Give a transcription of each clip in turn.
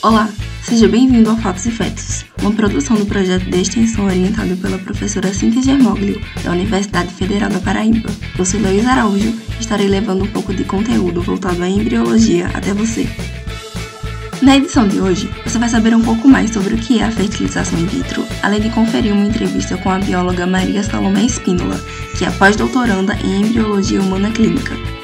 Olá, seja bem-vindo ao Fatos e Fetos, uma produção do projeto de extensão orientado pela professora Cintia Germoglio, da Universidade Federal da Paraíba. Eu sou Luiz Araújo e estarei levando um pouco de conteúdo voltado à embriologia até você. Na edição de hoje, você vai saber um pouco mais sobre o que é a fertilização in vitro, além de conferir uma entrevista com a bióloga Maria Salomé Espínola, que é pós-doutoranda em embriologia humana clínica.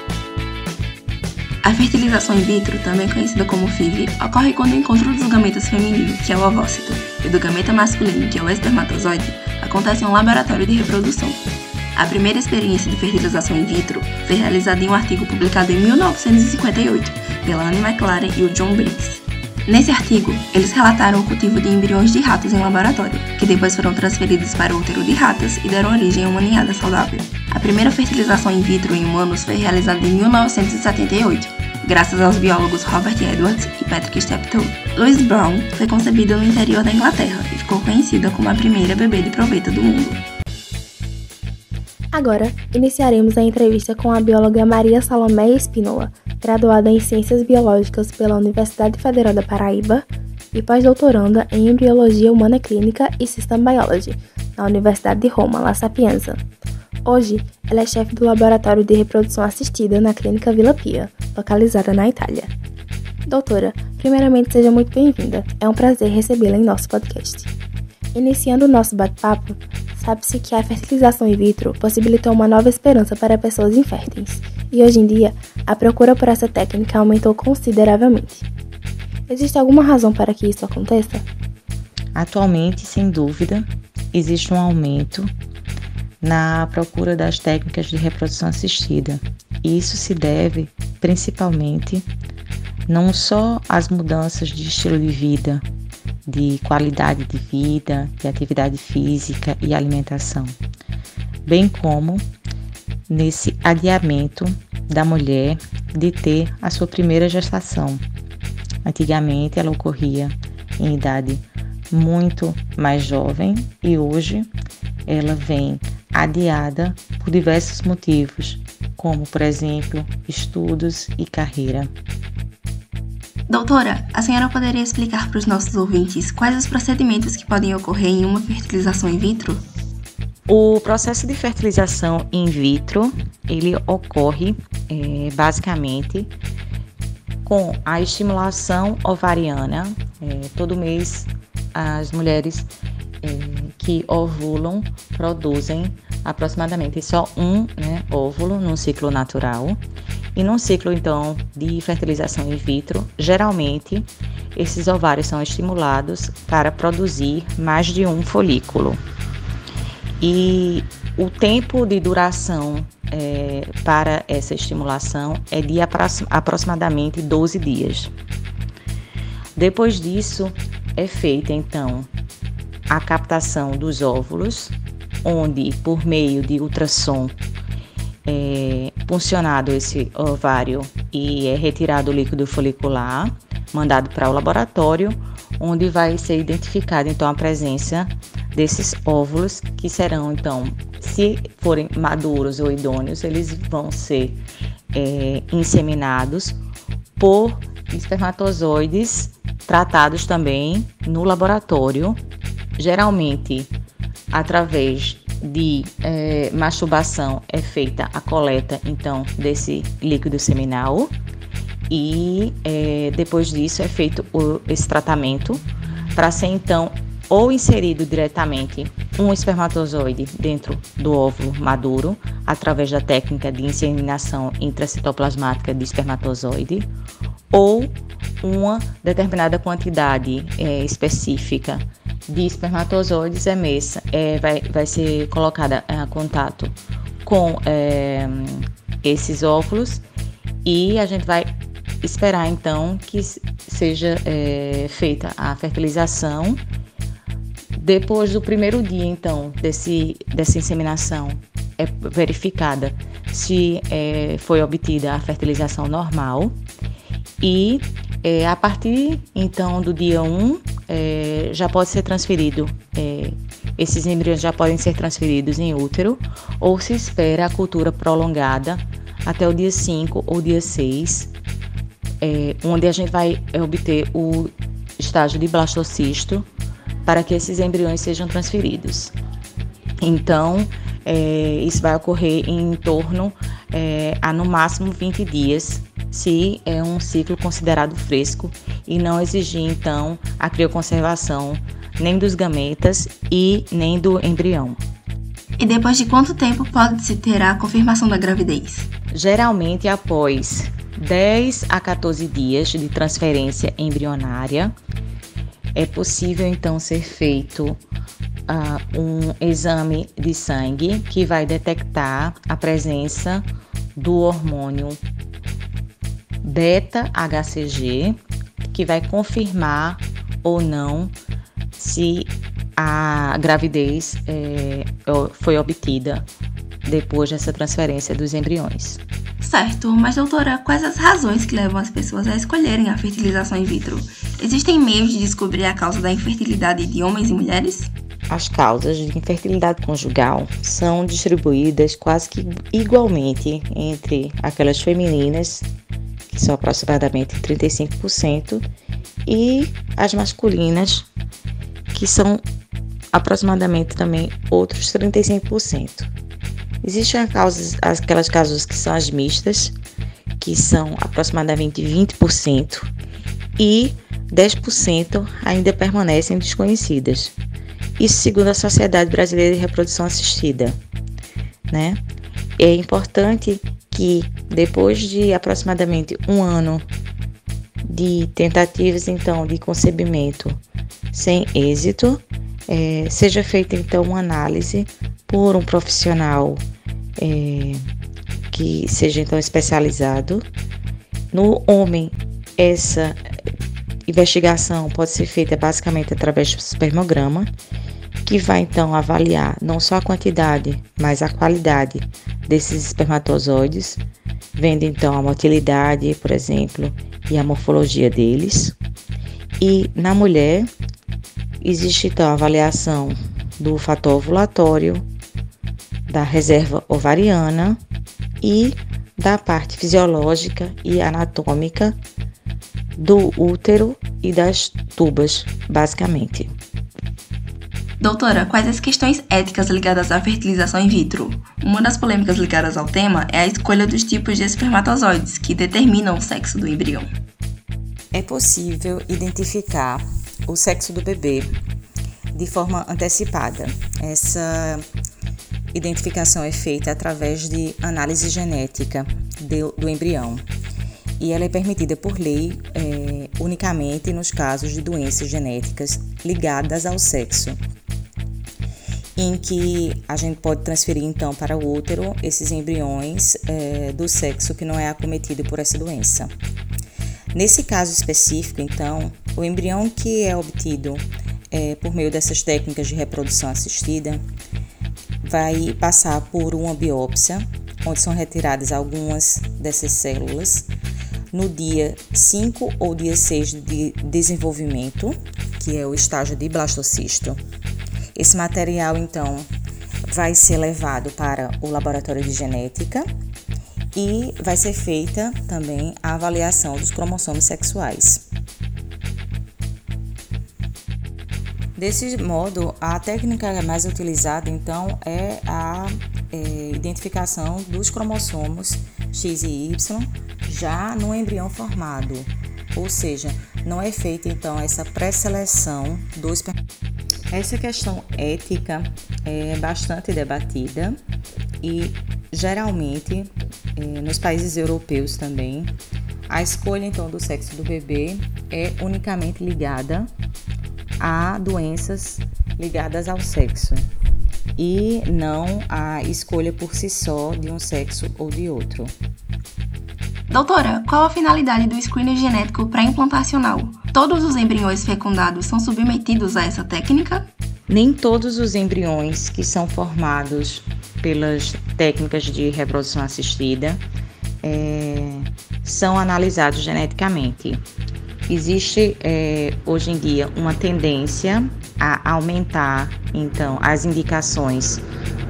A fertilização in vitro, também conhecida como FIV, ocorre quando o encontro dos gametas femininos, que é o ovócito, e do gameta masculino, que é o espermatozoide, acontece em um laboratório de reprodução. A primeira experiência de fertilização in vitro foi realizada em um artigo publicado em 1958 pela Anne McLaren e o John Briggs. Nesse artigo, eles relataram o cultivo de embriões de ratos em laboratório, que depois foram transferidos para o útero de ratas e deram origem a uma ninhada saudável. A primeira fertilização in vitro em humanos foi realizada em 1978, graças aos biólogos Robert Edwards e Patrick Steptoe. Louise Brown foi concebida no interior da Inglaterra e ficou conhecida como a primeira bebê de proveta do mundo. Agora, iniciaremos a entrevista com a bióloga Maria Salomé Espínola, graduada em Ciências Biológicas pela Universidade Federal da Paraíba e pós-doutoranda em Embriologia Humana Clínica e System Biology na Universidade de Roma, La Sapienza. Hoje, ela é chefe do Laboratório de Reprodução Assistida na Clínica Vila Pia, localizada na Itália. Doutora, primeiramente seja muito bem-vinda. É um prazer recebê-la em nosso podcast. Iniciando o nosso bate-papo, sabe-se que a fertilização in vitro possibilitou uma nova esperança para pessoas inférteis, e hoje em dia a procura por essa técnica aumentou consideravelmente. Existe alguma razão para que isso aconteça? Atualmente, sem dúvida, existe um aumento na procura das técnicas de reprodução assistida. E isso se deve principalmente não só às mudanças de estilo de vida, de qualidade de vida, de atividade física e alimentação, bem como nesse adiamento da mulher de ter a sua primeira gestação. Antigamente ela ocorria em idade muito mais jovem e hoje ela vem adiada por diversos motivos, como, por exemplo, estudos e carreira. Doutora, a senhora poderia explicar para os nossos ouvintes quais os procedimentos que podem ocorrer em uma fertilização in vitro? O processo de fertilização in vitro ele ocorre é, basicamente com a estimulação ovariana. É, todo mês as mulheres é, que ovulam produzem aproximadamente só um né, óvulo no ciclo natural. E num ciclo, então, de fertilização in vitro, geralmente esses ovários são estimulados para produzir mais de um folículo. E o tempo de duração é, para essa estimulação é de aproximadamente 12 dias. Depois disso, é feita então a captação dos óvulos, onde por meio de ultrassom é funcionado esse ovário e é retirado o líquido folicular, mandado para o laboratório, onde vai ser identificada então a presença desses óvulos que serão então, se forem maduros ou idôneos, eles vão ser é, inseminados por espermatozoides tratados também no laboratório geralmente através de é, masturbação é feita a coleta então desse líquido seminal. E é, depois disso é feito o, esse tratamento para ser então ou inserido diretamente um espermatozoide dentro do óvulo maduro através da técnica de inseminação intracitoplasmática de espermatozoide ou uma determinada quantidade é, específica de espermatozoides emessa é, vai, vai ser colocada em contato com é, esses óvulos e a gente vai esperar então que seja é, feita a fertilização. Depois do primeiro dia, então, desse, dessa inseminação, é verificada se é, foi obtida a fertilização normal e é, a partir então do dia 1 é, já pode ser transferido, é, esses embriões já podem ser transferidos em útero ou se espera a cultura prolongada até o dia 5 ou dia 6, é, onde a gente vai obter o estágio de blastocisto para que esses embriões sejam transferidos. Então, é, isso vai ocorrer em torno é, a no máximo 20 dias, se é um ciclo considerado fresco e não exigir então a crioconservação nem dos gametas e nem do embrião. E depois de quanto tempo pode-se ter a confirmação da gravidez? Geralmente após 10 a 14 dias de transferência embrionária, é possível então ser feito uh, um exame de sangue que vai detectar a presença do hormônio beta-HCG, que vai confirmar ou não se a gravidez é, foi obtida depois dessa transferência dos embriões. Certo, mas doutora, quais as razões que levam as pessoas a escolherem a fertilização in vitro? Existem meios de descobrir a causa da infertilidade de homens e mulheres? As causas de infertilidade conjugal são distribuídas quase que igualmente entre aquelas femininas, que são aproximadamente 35%, e as masculinas, que são aproximadamente também outros 35%. Existem causas, aquelas causas que são as mistas, que são aproximadamente 20%, e 10% ainda permanecem desconhecidas. Isso segundo a Sociedade Brasileira de Reprodução Assistida. Né? É importante que depois de aproximadamente um ano de tentativas então de concebimento sem êxito, é, seja feita então uma análise por um profissional é, que seja então especializado. No homem, essa investigação pode ser feita basicamente através do espermograma, que vai então avaliar não só a quantidade, mas a qualidade desses espermatozoides, vendo então a motilidade, por exemplo, e a morfologia deles. E na mulher, existe então a avaliação do fator ovulatório, da reserva ovariana e da parte fisiológica e anatômica do útero e das tubas, basicamente. Doutora, quais as questões éticas ligadas à fertilização in vitro? Uma das polêmicas ligadas ao tema é a escolha dos tipos de espermatozoides que determinam o sexo do embrião. É possível identificar o sexo do bebê de forma antecipada. Essa identificação é feita através de análise genética do, embrião e ela é permitida por lei é, unicamente nos casos de doenças genéticas ligadas ao sexo, em que a gente pode transferir então para o útero esses embriões é, do sexo que não é acometido por essa doença. Nesse caso específico, então, o embrião que é obtido é, por meio dessas técnicas de reprodução assistida vai passar por uma biópsia, onde são retiradas algumas dessas células no dia 5 ou dia 6 de desenvolvimento, que é o estágio de blastocisto. Esse material, então, vai ser levado para o laboratório de genética e vai ser feita também a avaliação dos cromossomos sexuais. Desse modo, a técnica mais utilizada então é a é, identificação dos cromossomos X e Y já no embrião formado, ou seja, não é feita então essa pré-seleção dos essa questão ética é bastante debatida e geralmente é, nos países europeus também a escolha então do sexo do bebê é unicamente ligada a doenças ligadas ao sexo e não a escolha por si só de um sexo ou de outro. Doutora, qual a finalidade do screening genético pré-implantacional? Todos os embriões fecundados são submetidos a essa técnica? Nem todos os embriões que são formados pelas técnicas de reprodução assistida é, são analisados geneticamente. Existe é, hoje em dia uma tendência a aumentar então as indicações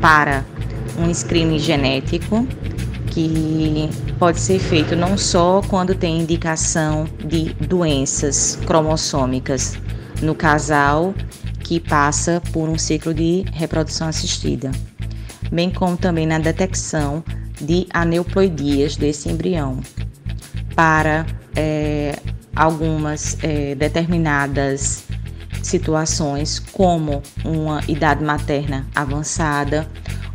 para um screening genético que pode ser feito não só quando tem indicação de doenças cromossômicas no casal que passa por um ciclo de reprodução assistida, bem como também na detecção de aneuploidias desse embrião para é, algumas é, determinadas situações, como uma idade materna avançada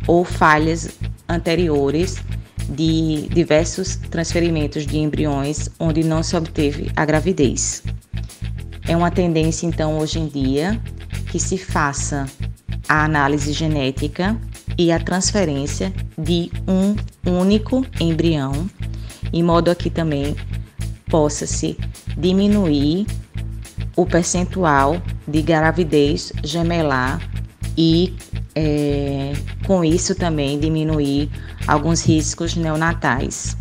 ou falhas anteriores de diversos transferimentos de embriões onde não se obteve a gravidez. É uma tendência, então, hoje em dia, que se faça a análise genética e a transferência de um único embrião, em modo a que também possa-se diminuir o percentual de gravidez gemelar e, é, com isso, também diminuir alguns riscos neonatais.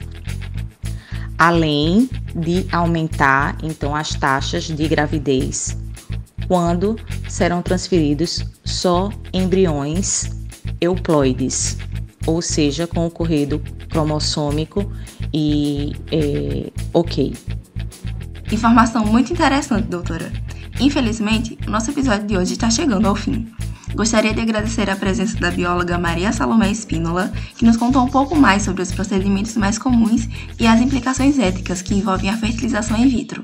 Além de aumentar, então, as taxas de gravidez quando serão transferidos só embriões euploides, ou seja, com o corredo cromossômico e é, ok. Informação muito interessante, doutora. Infelizmente, o nosso episódio de hoje está chegando ao fim. Gostaria de agradecer a presença da bióloga Maria Salomé Espínola, que nos contou um pouco mais sobre os procedimentos mais comuns e as implicações éticas que envolvem a fertilização in vitro.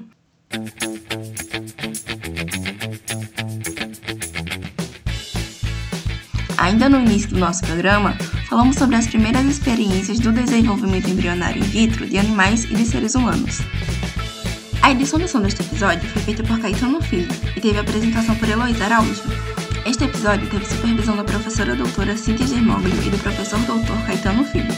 Ainda no início do nosso programa, falamos sobre as primeiras experiências do desenvolvimento embrionário in vitro de animais e de seres humanos. A edição deste episódio foi feita por Caetano Filho e teve apresentação por Heloísa Araújo. Este episódio teve supervisão da professora doutora Cíntia Germoglio e do professor doutor Caetano Filho.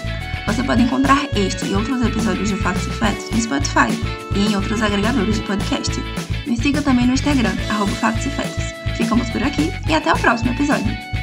Você pode encontrar este e outros episódios de Fatos e Fetos no Spotify e em outros agregadores de podcast. Me siga também no Instagram, arroba Fatos e Fetos. Ficamos por aqui e até o próximo episódio.